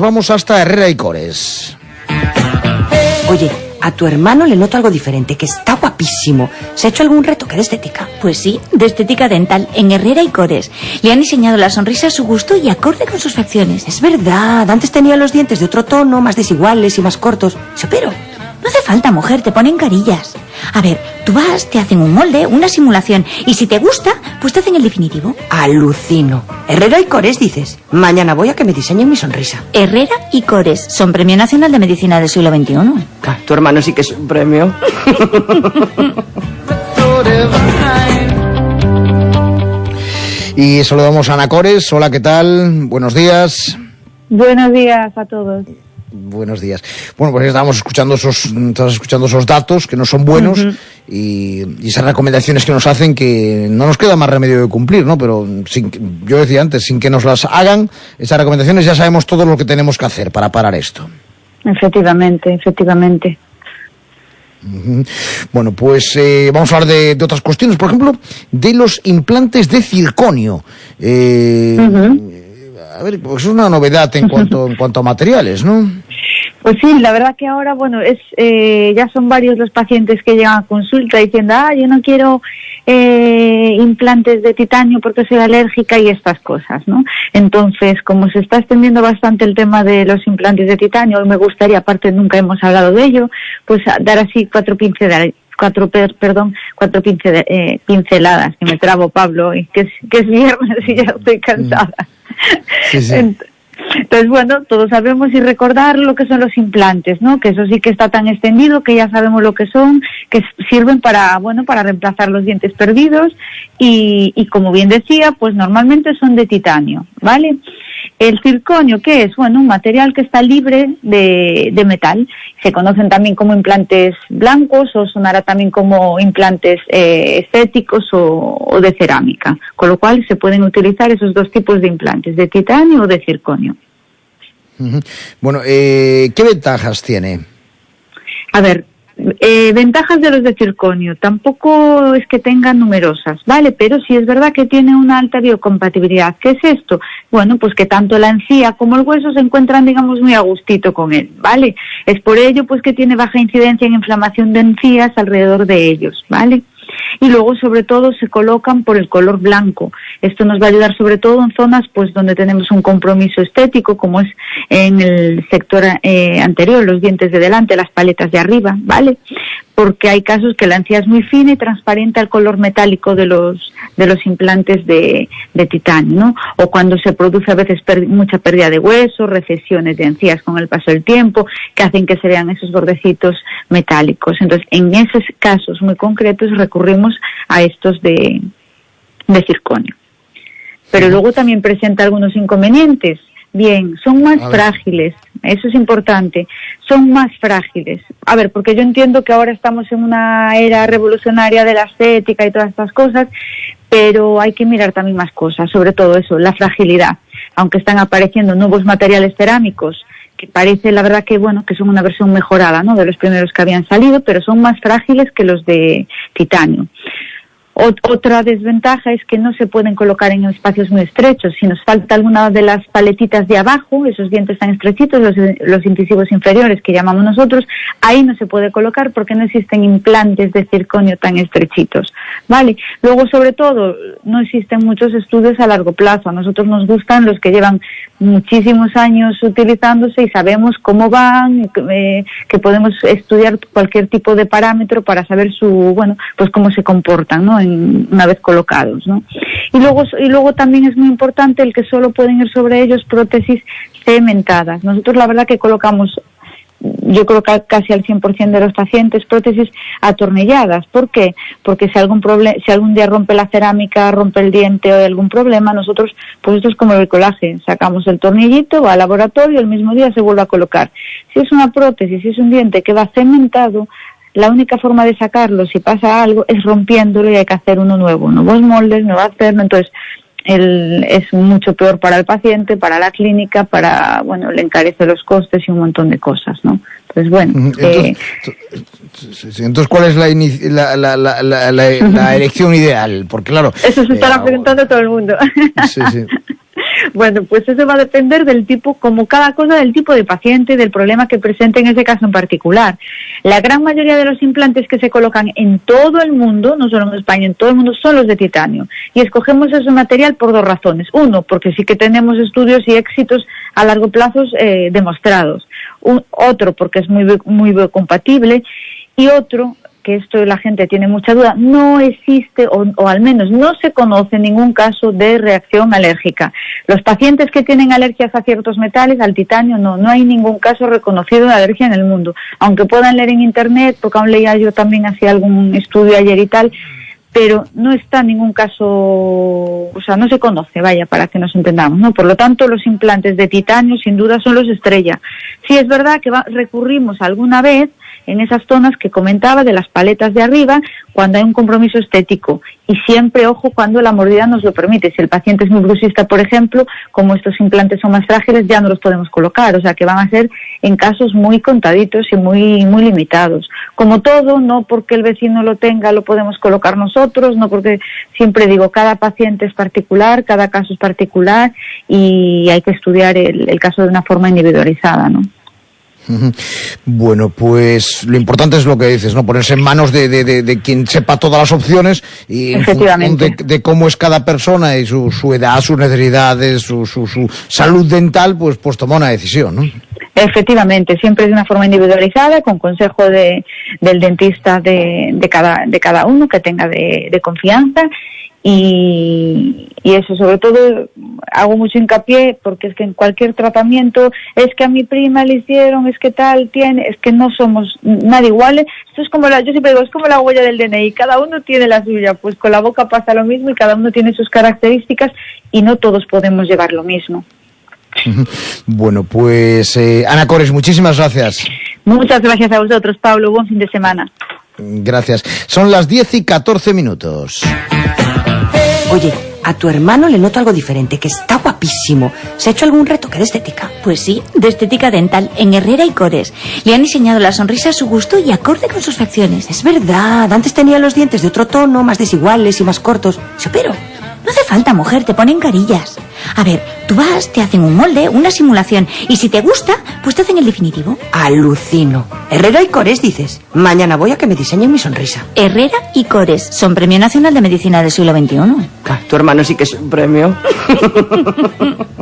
Vamos hasta Herrera y Cores. Oye, a tu hermano le noto algo diferente, que está guapísimo. ¿Se ha hecho algún retoque de estética? Pues sí, de estética dental, en Herrera y Cores. Le han diseñado la sonrisa a su gusto y acorde con sus facciones. Es verdad, antes tenía los dientes de otro tono, más desiguales y más cortos. Se operó. No hace falta, mujer, te ponen carillas. A ver, tú vas, te hacen un molde, una simulación, y si te gusta, pues te hacen el definitivo. Alucino. Herrera y Cores, dices. Mañana voy a que me diseñen mi sonrisa. Herrera y Cores son Premio Nacional de Medicina del siglo XXI. Ah, tu hermano sí que es un premio. Y saludamos a Ana Cores. Hola, ¿qué tal? Buenos días. Buenos días a todos. Buenos días. Bueno, pues estamos escuchando esos, estamos escuchando esos datos que no son buenos y, y esas recomendaciones que nos hacen que no nos queda más remedio de cumplir, ¿no? Pero sin, que- yo decía antes, sin que nos las hagan, esas recomendaciones ya sabemos todo lo que tenemos que hacer para parar esto. Efectivamente, efectivamente. Bueno, pues eh, vamos a hablar de, de otras cuestiones, por ejemplo, de los implantes de circonio. Eh, ver, pues es una novedad en cuanto, en cuanto a materiales, ¿no? Pues sí, la verdad que ahora, bueno, es eh, ya son varios los pacientes que llegan a consulta diciendo, ah, yo no quiero eh, implantes de titanio porque soy alérgica y estas cosas, ¿no? Entonces, como se está extendiendo bastante el tema de los implantes de titanio, hoy me gustaría, aparte nunca hemos hablado de ello, pues dar así cuatro pinceladas cuatro per- perdón cuatro pince- eh, pinceladas que me trabo Pablo y que es, que es viernes y ya estoy cansada Entonces, bueno, todos sabemos y recordar lo que son los implantes, ¿no? Que eso sí que está tan extendido que ya sabemos lo que son, que sirven para, bueno, para reemplazar los dientes perdidos y, y como bien decía, pues normalmente son de titanio, ¿vale? El circonio, ¿qué es? Bueno, un material que está libre de, de metal. Se conocen también como implantes blancos o sonará también como implantes eh, estéticos o, o de cerámica. Con lo cual se pueden utilizar esos dos tipos de implantes, de titanio o de circonio. Bueno, eh, ¿qué ventajas tiene? A ver, eh, ventajas de los de circonio. Tampoco es que tengan numerosas, ¿vale? Pero sí es verdad que tiene una alta biocompatibilidad. ¿Qué es esto? Bueno, pues que tanto la encía como el hueso se encuentran, digamos, muy a gustito con él, ¿vale? Es por ello, pues, que tiene baja incidencia en inflamación de encías alrededor de ellos, ¿vale? Y luego sobre todo se colocan por el color blanco. Esto nos va a ayudar sobre todo en zonas pues donde tenemos un compromiso estético como es en el sector eh, anterior, los dientes de delante, las paletas de arriba, ¿vale? Porque hay casos que la encía es muy fina y transparente al color metálico de los de los implantes de, de titanio, ¿no? O cuando se produce a veces per- mucha pérdida de hueso, recesiones de encías con el paso del tiempo, que hacen que se vean esos bordecitos metálicos. Entonces, en esos casos muy concretos recurrimos a estos de, de circonio. Pero luego también presenta algunos inconvenientes. Bien, son más frágiles, eso es importante, son más frágiles. A ver, porque yo entiendo que ahora estamos en una era revolucionaria de la estética y todas estas cosas, pero hay que mirar también más cosas, sobre todo eso, la fragilidad. Aunque están apareciendo nuevos materiales cerámicos, que parece la verdad que bueno, que son una versión mejorada, ¿no? De los primeros que habían salido, pero son más frágiles que los de titanio. Ot- Otra desventaja es que no se pueden colocar en espacios muy estrechos. Si nos falta alguna de las paletitas de abajo, esos dientes tan estrechitos, los, los incisivos inferiores que llamamos nosotros, ahí no se puede colocar porque no existen implantes de circonio tan estrechitos. ¿Vale? Luego, sobre todo, no existen muchos estudios a largo plazo. A nosotros nos gustan los que llevan muchísimos años utilizándose y sabemos cómo van, eh, que podemos estudiar cualquier tipo de parámetro para saber su, bueno, pues cómo se comportan, ¿no? Una vez colocados, ¿no? Y luego, y luego también es muy importante el que solo pueden ir sobre ellos prótesis cementadas. Nosotros la verdad que colocamos yo creo que casi al 100% de los pacientes prótesis atornilladas. ¿Por qué? Porque si algún si algún día rompe la cerámica, rompe el diente o hay algún problema, nosotros, pues esto es como el bricolaje, sacamos el tornillito, va al laboratorio, el mismo día se vuelve a colocar. Si es una prótesis, si es un diente que va cementado, la única forma de sacarlo, si pasa algo, es rompiéndolo y hay que hacer uno nuevo, nuevos moldes, nueva hacerlo, entonces el, es mucho peor para el paciente, para la clínica, para, bueno, le encarece los costes y un montón de cosas, ¿no? Entonces, bueno, Ujú, eh, Entonces, sí, entonces, ¿cuál es la, inici- la, la, la, la, la- la elección ideal? Porque claro... eso se estará eh, preguntando todo el mundo. Sí, sí. Bueno, pues eso va a depender del tipo, como cada cosa, del tipo de paciente del problema que presente en ese caso en particular. La gran mayoría de los implantes que se colocan en todo el mundo, no solo en España, en todo el mundo, son los de titanio. Y escogemos ese material por dos razones. Uno, porque sí que tenemos estudios y éxitos a largo plazo eh, demostrados. otro, porque es muy, muy compatible. Y otro, que esto la gente tiene mucha duda, no existe o, al menos no se conoce ningún caso de reacción alérgica. Los pacientes que tienen alergias a ciertos metales, al titanio, no, no hay ningún caso reconocido de alergia en el mundo. Aunque puedan leer en internet, porque aún leía yo también hacía algún estudio ayer y tal, pero no está ningún caso, o sea, no se conoce, vaya, para que nos entendamos, ¿no? Por lo tanto, los implantes de titanio sin duda son los estrella. Sí es verdad que recurrimos alguna vez en esas zonas que comentaba de las paletas de arriba cuando hay un compromiso estético y siempre ojo cuando la mordida nos lo permite. Si el paciente es muy brusista, por ejemplo, como estos implantes son más frágiles, ya no los podemos colocar, o sea que van a ser en casos muy contaditos y muy muy limitados. Como todo, no porque el vecino lo tenga lo podemos colocar nosotros, no porque siempre digo cada paciente es particular, cada caso es particular y hay que estudiar el, el caso de una forma individualizada, ¿no? Bueno, pues lo importante es lo que dices, ¿no? Ponerse en manos de, de, quien sepa todas las opciones y en función de, cómo es cada persona y su, su edad, sus necesidades, su, su, su, salud dental, pues, pues toma una decisión, ¿no? Efectivamente, siempre de una forma individualizada, con consejo de, del dentista de, de, cada, de cada uno que tenga de, de confianza y, eso, sobre todo, hago mucho hincapié porque es que en cualquier tratamiento es que a mi prima le hicieron, es que tal tiene, es que no somos nada iguales. Esto es como la, yo siempre digo, es como la huella del DNI, cada uno tiene la suya, pues con la boca pasa lo mismo y cada uno tiene sus características y no todos podemos llevar lo mismo. Bueno, pues eh, Ana Cores, muchísimas gracias. Muchas gracias a vosotros, Pablo. Buen fin de semana. Gracias. Son las 10 y 14 minutos. Oye, a tu hermano le noto algo diferente, que está guapísimo. ¿Se ha hecho algún retoque de estética? Pues sí, de estética dental, en Herrera y Cores. Le han diseñado la sonrisa a su gusto y acorde con sus facciones. Es verdad, antes tenía los dientes de otro tono, más desiguales y más cortos. Se operó. No hace falta, mujer, te ponen carillas. A ver, tú vas, te hacen un molde, una simulación, y si te gusta, pues te hacen el definitivo. Alucino. Herrera y Cores, dices. Mañana voy a que me diseñen mi sonrisa. Herrera y Cores son Premio Nacional de Medicina del siglo XXI. tu hermano sí que es un premio.